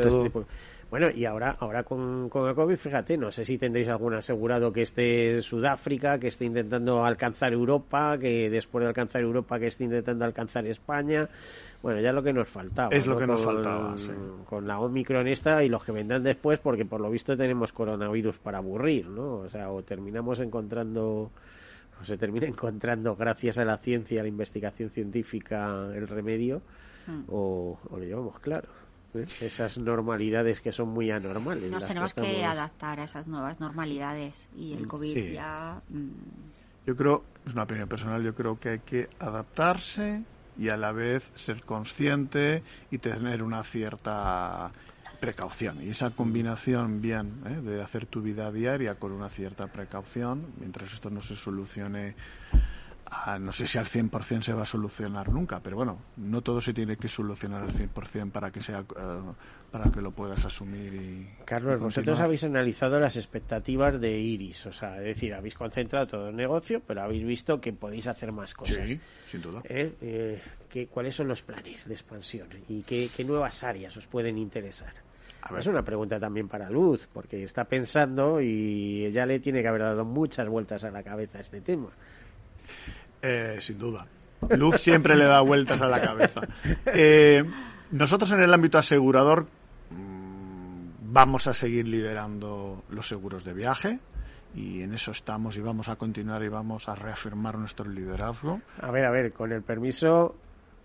bueno, y ahora, ahora con, con el COVID, fíjate, no sé si tendréis algún asegurado que esté en Sudáfrica, que esté intentando alcanzar Europa, que después de alcanzar Europa, que esté intentando alcanzar España. Bueno, ya lo que nos faltaba. Es lo que nos faltaba, Con la Omicron esta y los que vendrán después, porque por lo visto tenemos coronavirus para aburrir, ¿no? O sea, o terminamos encontrando o se termina encontrando gracias a la ciencia, a la investigación científica, el remedio, hmm. o, o lo llevamos claro. ¿eh? esas normalidades que son muy anormales. Nos tenemos que, adaptar a esas nuevas normalidades y el COVID ya. Mm. Yo creo, es una opinión personal, yo creo que hay que adaptarse y a la vez ser consciente y tener una cierta precaución. Y esa combinación bien ¿eh? de hacer tu vida diaria con una cierta precaución, mientras esto no se solucione No sé si al 100% se va a solucionar nunca, pero bueno, no todo se tiene que solucionar al 100% para que sea eh, para que lo puedas asumir y Carlos, vosotros habéis analizado las expectativas de Iris, o sea, es decir, habéis concentrado todo el negocio, pero habéis visto que podéis hacer más cosas. Sí, sin duda. ¿Eh? Eh, ¿qué, ¿Cuáles son los planes de expansión y qué, qué nuevas áreas os pueden interesar? Es una pregunta también para Luz, porque está pensando y ella le tiene que haber dado muchas vueltas a la cabeza a este tema. Eh, sin duda. Luz siempre le da vueltas a la cabeza. Eh, nosotros en el ámbito asegurador mm, vamos a seguir liderando los seguros de viaje y en eso estamos y vamos a continuar y vamos a reafirmar nuestro liderazgo. A ver, a ver, con el permiso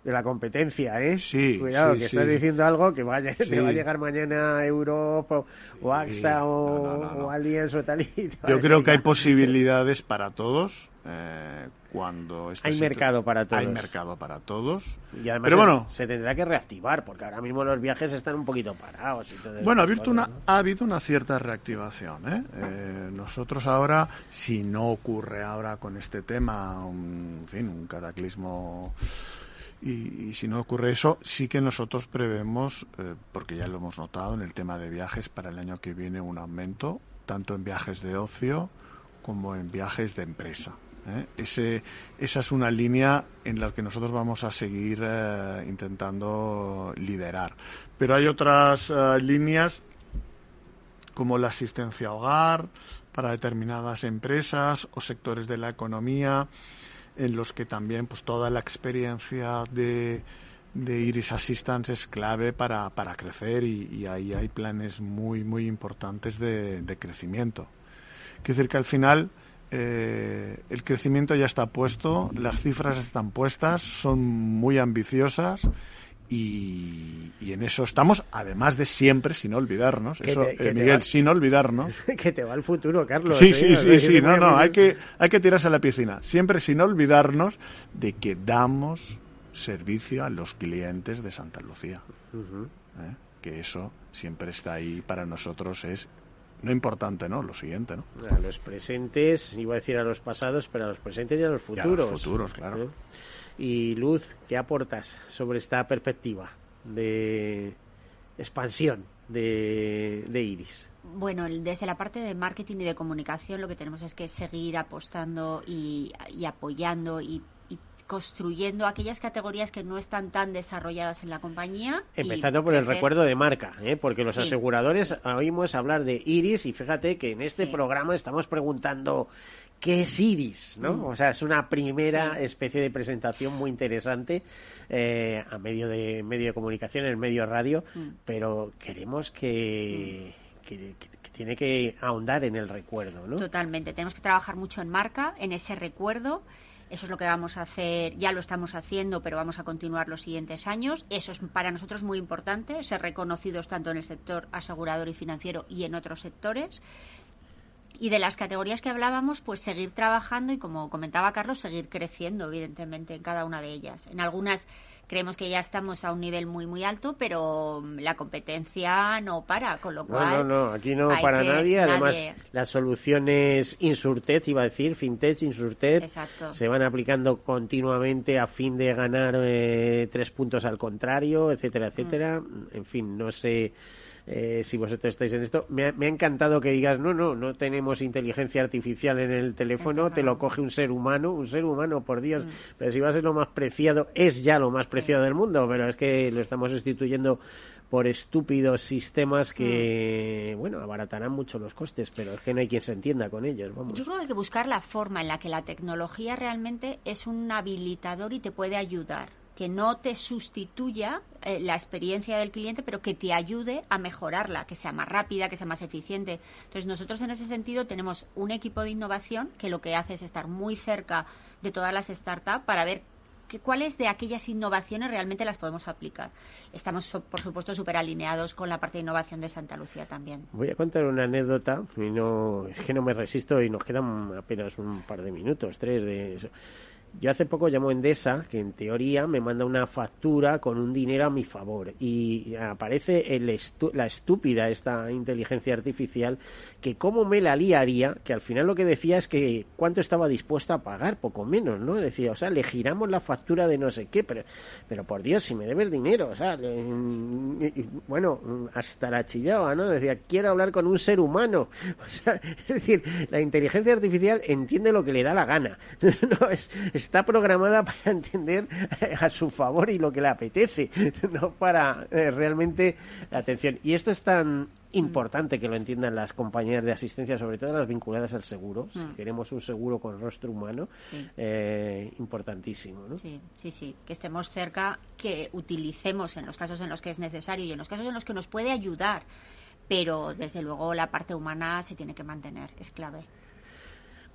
de la competencia, ¿eh? Sí. Cuidado, sí, que sí. estás diciendo algo que vaya, Sí. te va a llegar mañana Europa o, AXA Sí. o, No, no, no, o Allianz o tal y a Yo creo que hay posibilidades para todos eh, cuando Hay mercado para todos. Hay mercado para todos. Y además Pero bueno, se tendrá que reactivar, porque ahora mismo los viajes están un poquito parados. Y Bueno, ha habido, una, ha habido una cierta reactivación. ¿eh? Eh, nosotros ahora, si no ocurre ahora con este tema, un, en fin, un cataclismo, y, si no ocurre eso, sí que nosotros prevemos, eh, porque ya lo hemos notado en el tema de viajes, para el año que viene un aumento, tanto en viajes de ocio como en viajes de empresa. ¿eh? Ese, esa es una línea en la que nosotros vamos a seguir eh, intentando liderar. Pero hay otras eh, líneas como la asistencia a hogar para determinadas empresas o sectores de la economía en los que también pues toda la experiencia de, de Iris Assistance es clave para, para crecer y, ahí hay planes muy muy importantes de, de crecimiento. Quiero decir que al final eh, el crecimiento ya está puesto, las cifras están puestas, son muy ambiciosas y, y en eso estamos, además de siempre, sin olvidarnos, eso, te- eh, Miguel, sin olvidarnos. que te va el futuro, Carlos. Sí, ¿eh? sí, sí, sí, no, no, hay que, hay que tirarse a la piscina, siempre sin olvidarnos de que damos servicio a los clientes de Santa Lucía. ¿eh? Que eso siempre está ahí para nosotros, es no importante, ¿no? Lo siguiente, ¿no? A los presentes, iba a decir a los pasados, pero a los presentes y a los Y a futuros. los futuros, claro. ¿Eh? Y Luz, ¿qué aportas sobre esta perspectiva de expansión de, de Iris? Bueno, desde la parte de marketing y de comunicación lo que tenemos es que seguir apostando y, y apoyando y, y construyendo aquellas categorías que no están tan desarrolladas en la compañía. Empezando por el recuerdo de marca, ¿eh? porque los Sí. aseguradores oímos hablar de Iris y fíjate que en este Sí. programa estamos preguntando qué es Iris, ¿no? Mm. O sea, es una primera Sí. especie de presentación muy interesante eh, a medio de medio de comunicación, en medio radio, Mm. pero queremos que, que- que- que tiene que ahondar en el recuerdo, ¿no? Totalmente. Tenemos que trabajar mucho en marca, en ese recuerdo. Eso es lo que vamos a hacer, ya lo estamos haciendo, pero vamos a continuar los siguientes años. Eso es para nosotros muy importante, ser reconocidos tanto en el sector asegurador y financiero y en otros sectores. Y de las categorías que hablábamos, pues seguir trabajando y, como comentaba Carlos, seguir creciendo, evidentemente, en cada una de ellas. En algunas creemos que ya estamos a un nivel muy, muy alto, pero mm, la competencia no para, con lo cual... no, no, aquí no para que- nadie. Además, nadie- las soluciones Insurtech, iba a decir, FinTech, Insurtech, Exacto. se van aplicando continuamente a fin de ganar eh, tres puntos al contrario, etcétera, etcétera. En fin, no sé eh, si vosotros estáis en esto. Me ha, me ha encantado que digas, no, no, no tenemos inteligencia artificial en el teléfono, te lo coge un ser humano, un ser humano, por Dios. Pero si va a ser lo más preciado, es ya lo más preciado del mundo, pero es que lo estamos sustituyendo por estúpidos sistemas que, bueno, abaratarán mucho los costes, pero es que no hay quien se entienda con ellos, vamos. Yo creo que hay que buscar la forma en la que la tecnología realmente es un habilitador y te puede ayudar. Que no te sustituya eh, la experiencia del cliente, pero que te ayude a mejorarla, que sea más rápida, que sea más eficiente. Entonces, nosotros en ese sentido tenemos un equipo de innovación que lo que hace es estar muy cerca de todas las startups para ver cuáles de aquellas innovaciones realmente las podemos aplicar. Estamos, por supuesto, súper alineados con la parte de innovación de Santa Lucía también. Voy a contar una anécdota y no es que no me resisto y nos quedan apenas un par de minutos, tres de eso. Yo hace poco llamo a Endesa, que en teoría me manda una factura con un dinero a mi favor. Y aparece el la estúpida, esta inteligencia artificial, que cómo me la liaría, que al final lo que decía es que cuánto estaba dispuesto a pagar, poco menos, ¿no? Decía, o sea, le giramos la factura de no sé qué, pero, pero por Dios, si me debes dinero, o sea, bueno, hasta la chillaba, ¿no? Decía, quiero hablar con un ser humano. O sea, es decir, la inteligencia artificial entiende lo que le da la gana. no es está programada para entender a su favor y lo que le apetece, no para eh, realmente la atención. Y esto es tan importante que lo entiendan las compañías de asistencia, sobre todo las vinculadas al seguro. Si mm. queremos un seguro con rostro humano, eh, importantísimo. ¿no? Sí, sí, sí, que estemos cerca, que utilicemos en los casos en los que es necesario y en los casos en los que nos puede ayudar. Pero desde luego la parte humana se tiene que mantener, es clave.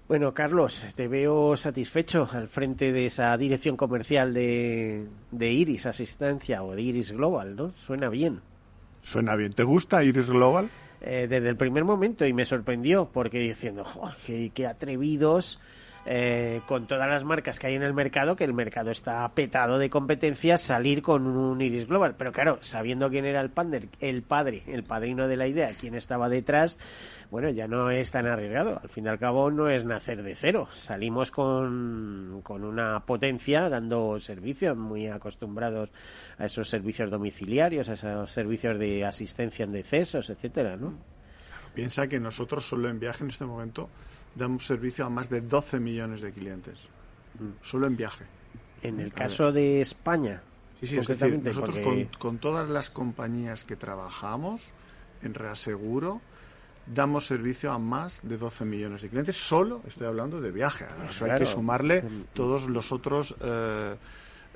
Bueno, Carlos, te veo satisfecho al frente de esa dirección comercial de, Iris Asistencia o de Iris Global, ¿no? Suena bien. Suena bien. ¿Te gusta Iris Global? Eh, desde el primer momento y me sorprendió porque diciendo, qué, atrevidos eh, con todas las marcas que hay en el mercado, que el mercado está petado de competencias, salir con un Iris Global. Pero claro, sabiendo quién era el, pander, el padre, el padrino de la idea, quién estaba detrás, bueno, ya no es tan arriesgado. Al fin y al cabo no es nacer de cero. Salimos con, con una potencia dando servicios, muy acostumbrados a esos servicios domiciliarios, a esos servicios de asistencia en decesos, etcétera, ¿no? Piensa que nosotros solo en viaje en este momento damos servicio a más de 12 millones de clientes. Mm. Solo en viaje. En el caso de España. Sí, sí, es decir, nosotros con, con, todas las compañías que trabajamos en reaseguro, damos servicio a más de 12 millones de clientes. Solo estoy hablando de viaje. Eso hay que sumarle todos los otros eh,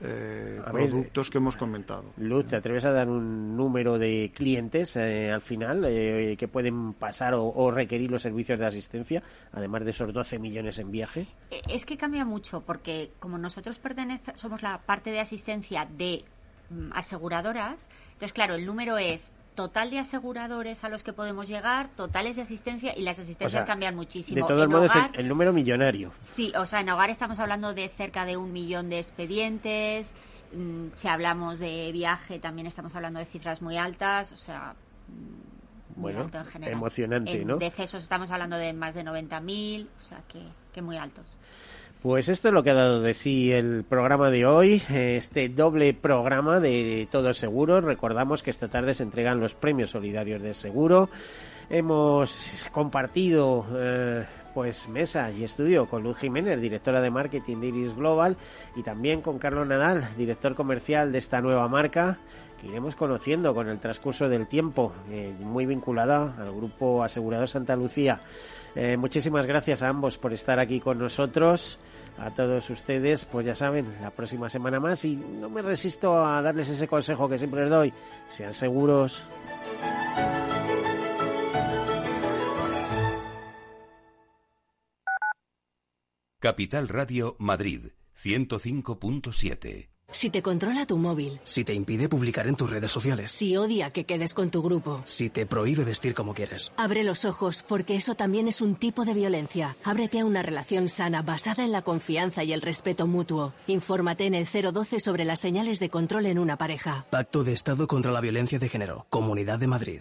eh, productos que hemos comentado. Luz, ¿te atreves a dar un número de clientes eh, al final que pueden pasar o, requerir los servicios de asistencia, además de esos 12 millones en viaje? Es que cambia mucho, porque como nosotros pertenece, somos la parte de asistencia de mm, aseguradoras, entonces claro, el número es total de aseguradores a los que podemos llegar, totales de asistencia y las asistencias cambian muchísimo. De todos modos, el, número millonario. Sí, o sea, en hogar estamos hablando de cerca de un millón de expedientes. Mm, si hablamos de viaje, también estamos hablando de cifras muy altas, o sea. Mm, muy bueno, alto en general. emocionante, en decesos estamos hablando de más de 90.000, o sea, que, que muy altos. Pues esto es lo que ha dado de sí el programa de hoy, este doble programa de Todo Seguro. Recordamos que esta tarde se entregan los premios solidarios de seguro. Hemos compartido eh, pues mesa y estudio con Luz Jiménez, directora de marketing de Iris Global, y también con Carlos Nadal, director comercial de esta nueva marca que iremos conociendo con el transcurso del tiempo, eh, muy vinculada al grupo Asegurador Santa Lucía. Eh, muchísimas gracias a ambos por estar aquí con nosotros a todos ustedes, pues ya saben, la próxima semana más y no me resisto a darles ese consejo que siempre les doy, sean seguros. Capital Radio Madrid 105.7 si te controla tu móvil. Si te impide publicar en tus redes sociales. Si odia que quedes con tu grupo. Si te prohíbe vestir como quieres. Abre los ojos, porque eso también es un tipo de violencia. Ábrete a una relación sana basada en la confianza y el respeto mutuo. Infórmate en el 012 sobre las señales de control en una pareja. Pacto de Estado contra la Violencia de Género. Comunidad de Madrid.